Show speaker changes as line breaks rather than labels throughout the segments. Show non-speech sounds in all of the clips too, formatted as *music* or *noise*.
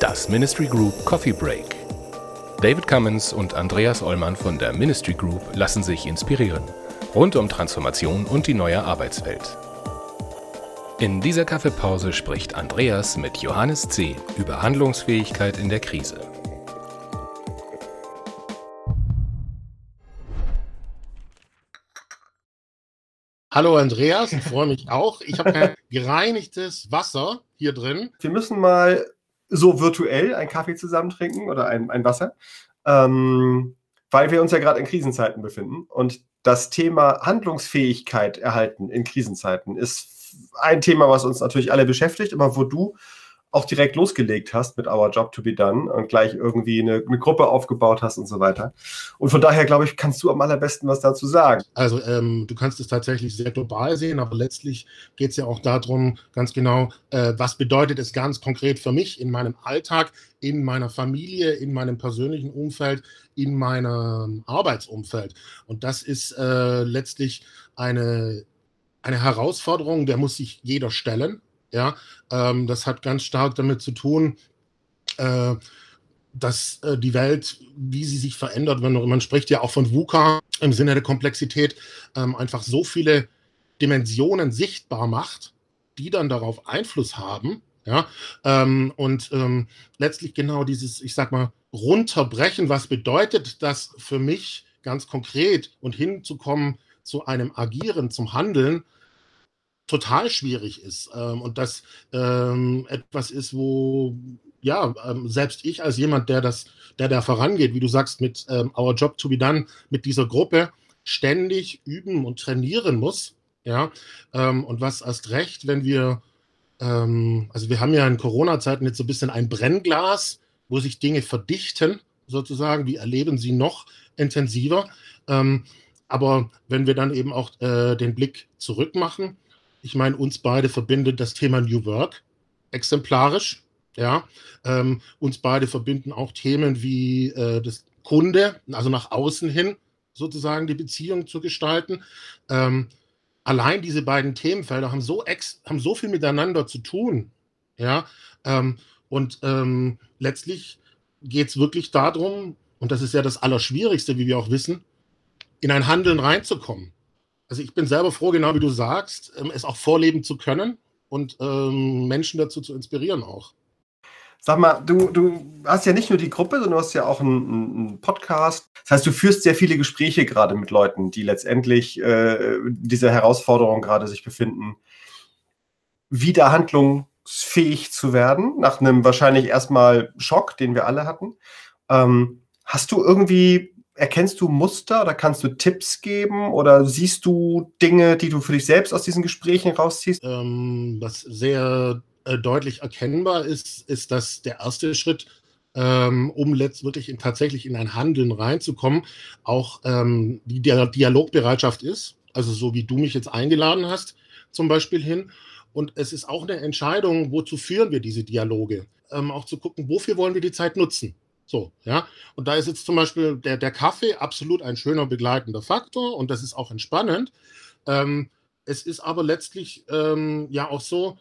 Das Ministry Group Coffee Break. David Cummins und Andreas Ollmann von der Ministry Group lassen sich inspirieren. Rund um Transformation und die neue Arbeitswelt. In dieser Kaffeepause spricht Andreas mit Johannes C. über Handlungsfähigkeit in der Krise.
Hallo Andreas, ich freue mich auch. Ich habe kein *laughs* gereinigtes Wasser hier drin.
Wir müssen mal so virtuell einen Kaffee zusammen trinken oder ein, ein Wasser, ähm, weil wir uns ja gerade in Krisenzeiten befinden. Und das Thema Handlungsfähigkeit erhalten in Krisenzeiten ist ein Thema, was uns natürlich alle beschäftigt, aber wo du auch direkt losgelegt hast mit Our Job to be Done und gleich irgendwie eine, eine Gruppe aufgebaut hast und so weiter. Und von daher, glaube ich, kannst du am allerbesten was dazu sagen.
Also ähm, du kannst es tatsächlich sehr global sehen, aber letztlich geht es ja auch darum, ganz genau, äh, was bedeutet es ganz konkret für mich in meinem Alltag, in meiner Familie, in meinem persönlichen Umfeld, in meinem Arbeitsumfeld. Und das ist äh, letztlich eine, eine Herausforderung, der muss sich jeder stellen. Ja, ähm, das hat ganz stark damit zu tun, äh, dass äh, die Welt, wie sie sich verändert, wenn man spricht ja auch von VUCA im Sinne der Komplexität, ähm, einfach so viele Dimensionen sichtbar macht, die dann darauf Einfluss haben. Ja, ähm, und ähm, letztlich genau dieses, ich sag mal, runterbrechen, was bedeutet das für mich ganz konkret und hinzukommen zu einem Agieren, zum Handeln, total schwierig ist ähm, und das ähm, etwas ist, wo ja ähm, selbst ich als jemand, der das, der da vorangeht, wie du sagst, mit ähm, Our Job to be Done, mit dieser Gruppe ständig üben und trainieren muss, ja ähm, und was erst recht, wenn wir ähm, also wir haben ja in Corona-Zeiten jetzt so ein bisschen ein Brennglas, wo sich Dinge verdichten, sozusagen. Wir erleben sie noch intensiver. aber wenn wir dann eben auch äh, den Blick zurück machen, ich meine, uns beide verbindet das Thema New Work exemplarisch. Ja, ähm, uns beide verbinden auch Themen wie äh, das Kunde, also nach außen hin sozusagen die Beziehung zu gestalten. Ähm, allein diese beiden Themenfelder haben so, ex haben so viel miteinander zu tun. Ja, ähm, und ähm, letztlich geht es wirklich darum, und das ist ja das Allerschwierigste, wie wir auch wissen, in ein Handeln reinzukommen. Also ich bin selber froh, genau wie du sagst, ähm, es auch vorleben zu können und ähm, Menschen dazu zu inspirieren auch.
Sag mal, du, du hast ja nicht nur die Gruppe, sondern du hast ja auch einen, einen Podcast. Das heißt, du führst sehr viele Gespräche gerade mit Leuten, die letztendlich äh, diese Herausforderung gerade sich befinden, wieder handlungsfähig zu werden, nach einem wahrscheinlich erstmal Schock, den wir alle hatten. Ähm, hast du irgendwie erkennst du Muster oder kannst du Tipps geben oder siehst du Dinge, die du für dich selbst aus diesen Gesprächen rausziehst?
Ähm, was sehr äh, deutlich erkennbar ist, ist, dass der erste Schritt, ähm, um letzt wirklich in, tatsächlich in ein Handeln reinzukommen, auch ähm, die Dialogbereitschaft ist. Also so wie du mich jetzt eingeladen hast, zum Beispiel hin. Und es ist auch eine Entscheidung, wozu führen wir diese Dialoge? Ähm, auch zu gucken, wofür wollen wir die Zeit nutzen? So, ja. Und da ist jetzt zum Beispiel der, der Kaffee absolut ein schöner begleitender Faktor und das ist auch entspannend. Ähm, es ist aber letztlich ähm, ja auch so,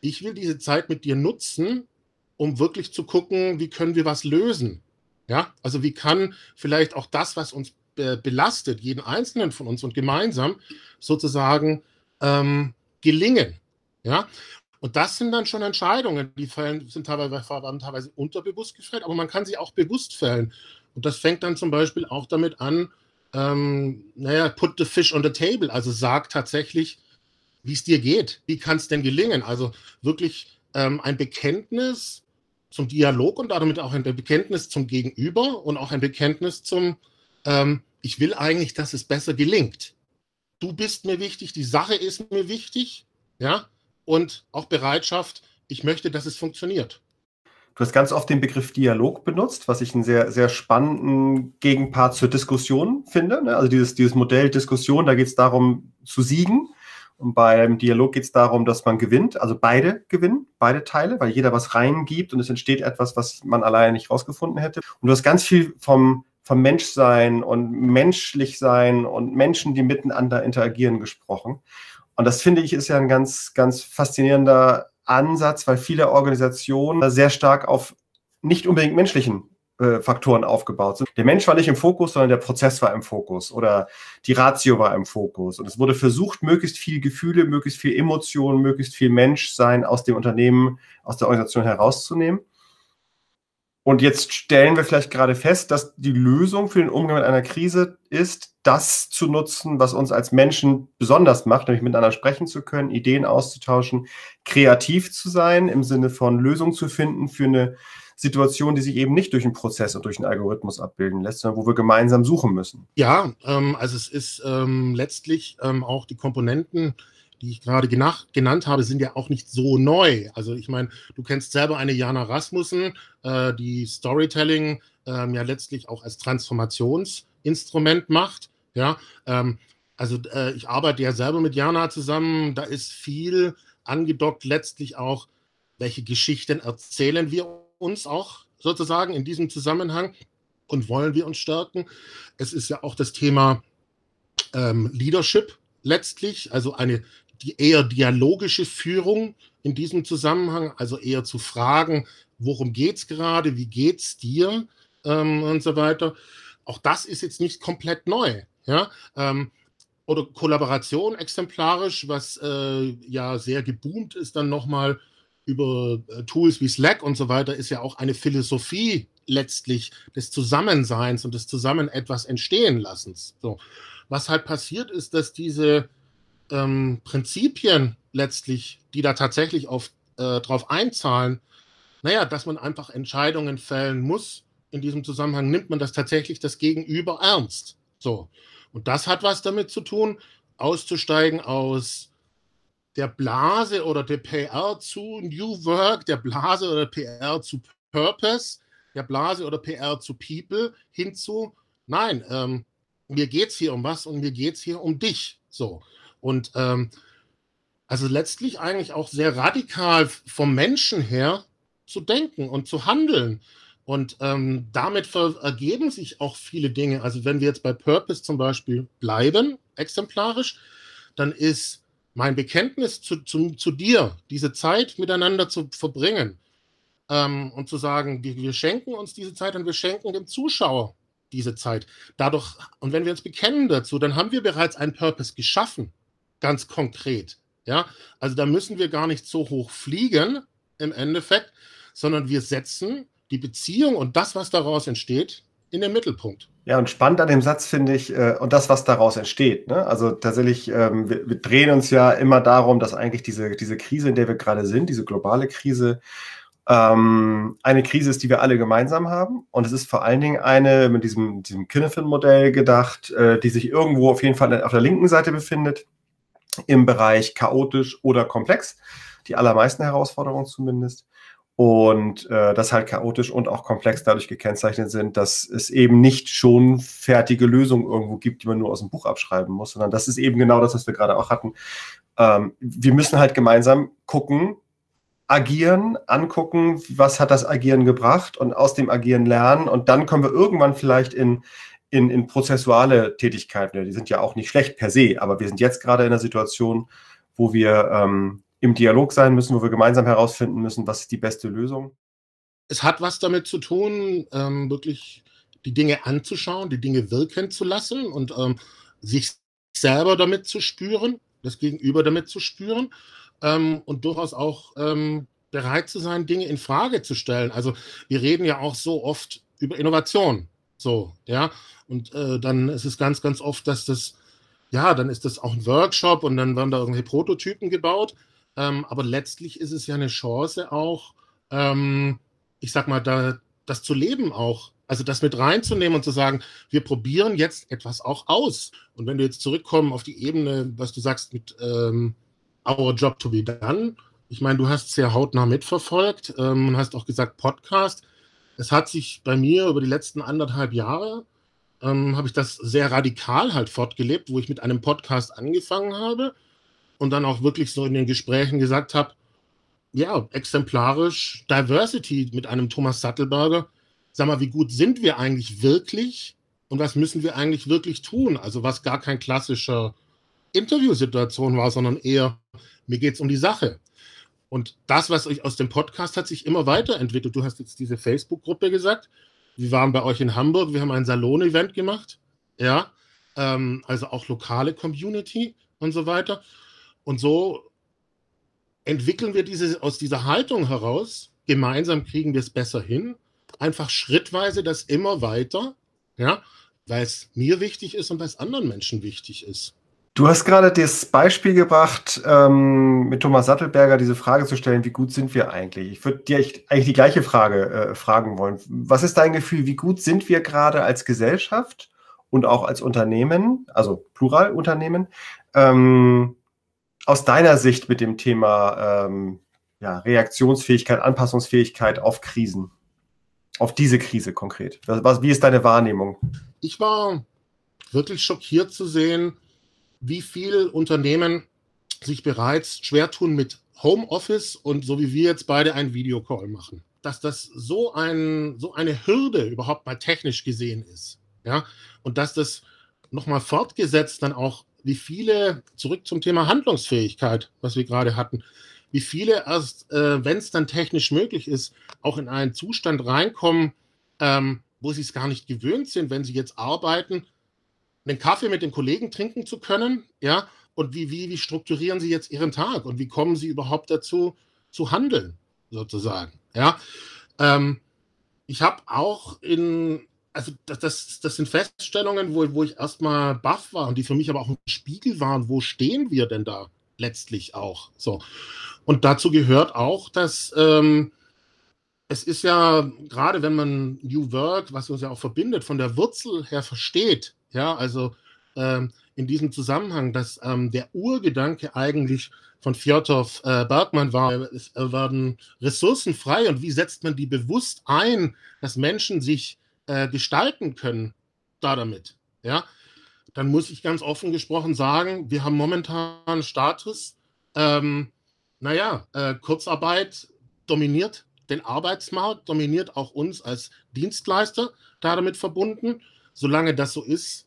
ich will diese Zeit mit dir nutzen, um wirklich zu gucken, wie können wir was lösen. Ja, also wie kann vielleicht auch das, was uns be belastet, jeden Einzelnen von uns und gemeinsam sozusagen ähm, gelingen. Ja, und das sind dann schon Entscheidungen, die fällen, sind teilweise, teilweise unterbewusst gefällt, aber man kann sie auch bewusst fällen. Und das fängt dann zum Beispiel auch damit an, ähm, naja, put the fish on the table, also sag tatsächlich, wie es dir geht. Wie kann es denn gelingen? Also wirklich ähm, ein Bekenntnis zum Dialog und damit auch ein Bekenntnis zum Gegenüber und auch ein Bekenntnis zum, ähm, ich will eigentlich, dass es besser gelingt. Du bist mir wichtig, die Sache ist mir wichtig, ja, und auch Bereitschaft, ich möchte, dass es funktioniert.
Du hast ganz oft den Begriff Dialog benutzt, was ich einen sehr, sehr spannenden Gegenpart zur Diskussion finde. Ne? Also dieses, dieses Modell Diskussion, da geht es darum zu siegen. Und beim Dialog geht es darum, dass man gewinnt, also beide gewinnen, beide Teile, weil jeder was reingibt und es entsteht etwas, was man alleine nicht rausgefunden hätte. Und du hast ganz viel vom vom Menschsein und menschlich sein und Menschen, die miteinander interagieren, gesprochen. Und das finde ich ist ja ein ganz, ganz faszinierender Ansatz, weil viele Organisationen sehr stark auf nicht unbedingt menschlichen äh, Faktoren aufgebaut sind. Der Mensch war nicht im Fokus, sondern der Prozess war im Fokus oder die Ratio war im Fokus. Und es wurde versucht, möglichst viel Gefühle, möglichst viel Emotionen, möglichst viel Menschsein aus dem Unternehmen, aus der Organisation herauszunehmen. Und jetzt stellen wir vielleicht gerade fest, dass die Lösung für den Umgang mit einer Krise ist, das zu nutzen, was uns als Menschen besonders macht, nämlich miteinander sprechen zu können, Ideen auszutauschen, kreativ zu sein, im Sinne von Lösungen zu finden für eine Situation, die sich eben nicht durch einen Prozess und durch einen Algorithmus abbilden lässt, sondern wo wir gemeinsam suchen müssen.
Ja, ähm, also es ist ähm, letztlich ähm, auch die Komponenten, die ich gerade genannt habe, sind ja auch nicht so neu. Also ich meine, du kennst selber eine Jana Rasmussen, äh, die Storytelling ähm, ja letztlich auch als Transformationsinstrument macht. Ja, ähm, also äh, ich arbeite ja selber mit Jana zusammen. Da ist viel angedockt letztlich auch, welche Geschichten erzählen wir uns auch sozusagen in diesem Zusammenhang und wollen wir uns stärken. Es ist ja auch das Thema ähm, Leadership letztlich, also eine die eher dialogische Führung in diesem Zusammenhang, also eher zu fragen, worum geht es gerade, wie geht es dir ähm, und so weiter. Auch das ist jetzt nicht komplett neu. Ja? Ähm, oder Kollaboration exemplarisch, was äh, ja sehr geboomt ist, dann nochmal über äh, Tools wie Slack und so weiter, ist ja auch eine Philosophie letztlich des Zusammenseins und des Zusammen etwas entstehen lassens. So. Was halt passiert ist, dass diese ähm, Prinzipien letztlich, die da tatsächlich auf, äh, drauf einzahlen, naja, dass man einfach Entscheidungen fällen muss. In diesem Zusammenhang nimmt man das tatsächlich das Gegenüber ernst. So. Und das hat was damit zu tun, auszusteigen aus der Blase oder der PR zu New Work, der Blase oder PR zu Purpose, der Blase oder PR zu People hinzu, nein, ähm, mir geht es hier um was und mir geht es hier um dich. So. Und ähm, also letztlich eigentlich auch sehr radikal vom Menschen her zu denken und zu handeln. Und ähm, damit ergeben sich auch viele Dinge. Also wenn wir jetzt bei Purpose zum Beispiel bleiben, exemplarisch, dann ist mein Bekenntnis zu, zu, zu dir, diese Zeit miteinander zu verbringen ähm, und zu sagen, wir, wir schenken uns diese Zeit und wir schenken dem Zuschauer diese Zeit. Dadurch, und wenn wir uns bekennen dazu, dann haben wir bereits einen Purpose geschaffen ganz konkret. Ja, also da müssen wir gar nicht so hoch fliegen im Endeffekt, sondern wir setzen die Beziehung und das, was daraus entsteht, in den Mittelpunkt.
Ja, und spannend an dem Satz finde ich, äh, und das, was daraus entsteht. Ne? Also tatsächlich, ähm, wir, wir, drehen uns ja immer darum, dass eigentlich diese, diese Krise, in der wir gerade sind, diese globale Krise, ähm, eine Krise ist, die wir alle gemeinsam haben. Und es ist vor allen Dingen eine mit diesem, diesem Kinefin-Modell gedacht, äh, die sich irgendwo auf jeden Fall auf der linken Seite befindet im Bereich chaotisch oder komplex. Die allermeisten Herausforderungen zumindest. Und äh, das halt chaotisch und auch komplex dadurch gekennzeichnet sind, dass es eben nicht schon fertige Lösungen irgendwo gibt, die man nur aus dem Buch abschreiben muss, sondern das ist eben genau das, was wir gerade auch hatten. Ähm, wir müssen halt gemeinsam gucken, agieren, angucken, was hat das Agieren gebracht und aus dem Agieren lernen. Und dann kommen wir irgendwann vielleicht in in, in prozessuale Tätigkeiten. Die sind ja auch nicht schlecht per se, aber wir sind jetzt gerade in einer Situation, wo wir ähm, im Dialog sein müssen, wo wir gemeinsam herausfinden müssen, was ist die beste Lösung.
Es hat was damit zu tun, ähm, wirklich die Dinge anzuschauen, die Dinge wirken zu lassen und ähm, sich selber damit zu spüren, das Gegenüber damit zu spüren ähm, und durchaus auch ähm, bereit zu sein, Dinge in Frage zu stellen. Also wir reden ja auch so oft über Innovation. So, ja. Und äh, dann ist es ganz, ganz oft, dass das, ja, dann ist das auch ein Workshop und dann werden da irgendwelche Prototypen gebaut. Ähm, aber letztlich ist es ja eine Chance auch, ähm, ich sag mal, da, das zu leben auch. Also das mit reinzunehmen und zu sagen, wir probieren jetzt etwas auch aus. Und wenn du jetzt zurückkommen auf die Ebene, was du sagst mit ähm, Our Job to be Done, ich meine, du hast ja hautnah mitverfolgt ähm, und hast auch gesagt Podcast. Es hat sich bei mir über die letzten anderthalb Jahre ähm, habe ich das sehr radikal halt fortgelebt, wo ich mit einem Podcast angefangen habe und dann auch wirklich so in den Gesprächen gesagt habe, ja, exemplarisch Diversity mit einem Thomas Sattelberger sag mal, wie gut sind wir eigentlich wirklich und was müssen wir eigentlich wirklich tun? Also was gar kein klassischer Interviewsituation war, sondern eher, mir geht es um die Sache. Und das, was euch aus dem Podcast hat sich immer weiterentwickelt. Du hast jetzt diese Facebook-Gruppe gesagt. Wir waren bei euch in Hamburg, wir haben ein Salon-Event gemacht. Ja, ähm, also auch lokale Community und so weiter. Und so entwickeln wir diese aus dieser Haltung heraus. Gemeinsam kriegen wir es besser hin. Einfach schrittweise das immer weiter. Ja, weil es mir wichtig ist und weil es anderen Menschen wichtig ist.
Du hast gerade das Beispiel gebracht, ähm, mit Thomas Sattelberger diese Frage zu stellen, wie gut sind wir eigentlich? Ich würde dir eigentlich die gleiche Frage äh, fragen wollen. Was ist dein Gefühl, wie gut sind wir gerade als Gesellschaft und auch als Unternehmen, also Pluralunternehmen, ähm, aus deiner Sicht mit dem Thema ähm, ja, Reaktionsfähigkeit, Anpassungsfähigkeit auf Krisen? Auf diese Krise konkret. Was, wie ist deine Wahrnehmung?
Ich war wirklich schockiert zu sehen, wie viele Unternehmen sich bereits schwer tun mit Homeoffice und so wie wir jetzt beide einen Videocall machen. Dass das so, ein, so eine Hürde überhaupt mal technisch gesehen ist. Ja? Und dass das nochmal fortgesetzt dann auch, wie viele, zurück zum Thema Handlungsfähigkeit, was wir gerade hatten, wie viele erst, äh, wenn es dann technisch möglich ist, auch in einen Zustand reinkommen, ähm, wo sie es gar nicht gewöhnt sind, wenn sie jetzt arbeiten, einen Kaffee mit den Kollegen trinken zu können, ja, und wie, wie, wie strukturieren sie jetzt ihren Tag und wie kommen sie überhaupt dazu zu handeln, sozusagen, ja. Ähm, ich habe auch in, also das, das, das sind Feststellungen, wo, wo ich erstmal baff war und die für mich aber auch ein Spiegel waren, wo stehen wir denn da letztlich auch, so. Und dazu gehört auch, dass ähm, es ist ja, gerade wenn man New Work, was uns ja auch verbindet, von der Wurzel her versteht, ja, also ähm, in diesem Zusammenhang, dass ähm, der Urgedanke eigentlich von Fjodorf äh, Bergmann war, es werden Ressourcen frei und wie setzt man die bewusst ein, dass Menschen sich äh, gestalten können da damit, ja, dann muss ich ganz offen gesprochen sagen, wir haben momentan Status, ähm, naja, äh, Kurzarbeit dominiert den Arbeitsmarkt, dominiert auch uns als Dienstleister damit verbunden. Solange das so ist,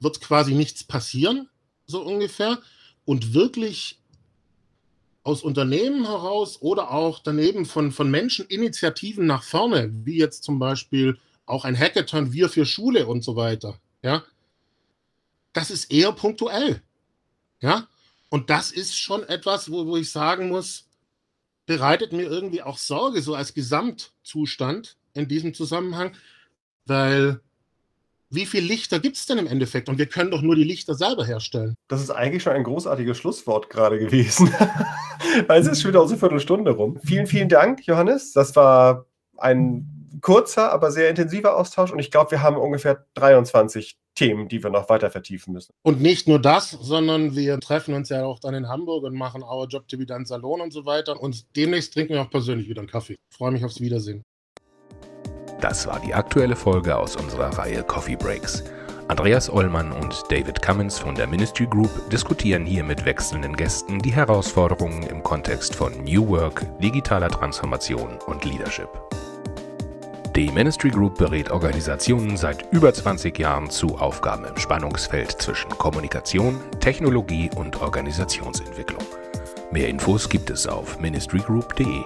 wird quasi nichts passieren, so ungefähr. Und wirklich aus Unternehmen heraus oder auch daneben von, von Menschen Initiativen nach vorne, wie jetzt zum Beispiel auch ein Hackathon, wir für Schule und so weiter, ja, das ist eher punktuell. Ja, und das ist schon etwas, wo, wo ich sagen muss, bereitet mir irgendwie auch Sorge, so als Gesamtzustand in diesem Zusammenhang, weil wie viele Lichter gibt es denn im Endeffekt? Und wir können doch nur die Lichter selber herstellen.
Das ist eigentlich schon ein großartiges Schlusswort gerade gewesen, *laughs* weil es ist schon wieder unsere Viertelstunde rum. Vielen, vielen Dank, Johannes. Das war ein kurzer, aber sehr intensiver Austausch und ich glaube, wir haben ungefähr 23 Themen, die wir noch weiter vertiefen müssen.
Und nicht nur das, sondern wir treffen uns ja auch dann in Hamburg und machen Our Job to be done Salon und so weiter. Und demnächst trinken wir auch persönlich wieder einen Kaffee. Ich freue mich aufs Wiedersehen.
Das war die aktuelle Folge aus unserer Reihe Coffee Breaks. Andreas Ollmann und David Cummins von der Ministry Group diskutieren hier mit wechselnden Gästen die Herausforderungen im Kontext von New Work, digitaler Transformation und Leadership. Die Ministry Group berät Organisationen seit über 20 Jahren zu Aufgaben im Spannungsfeld zwischen Kommunikation, Technologie und Organisationsentwicklung. Mehr Infos gibt es auf ministrygroup.de.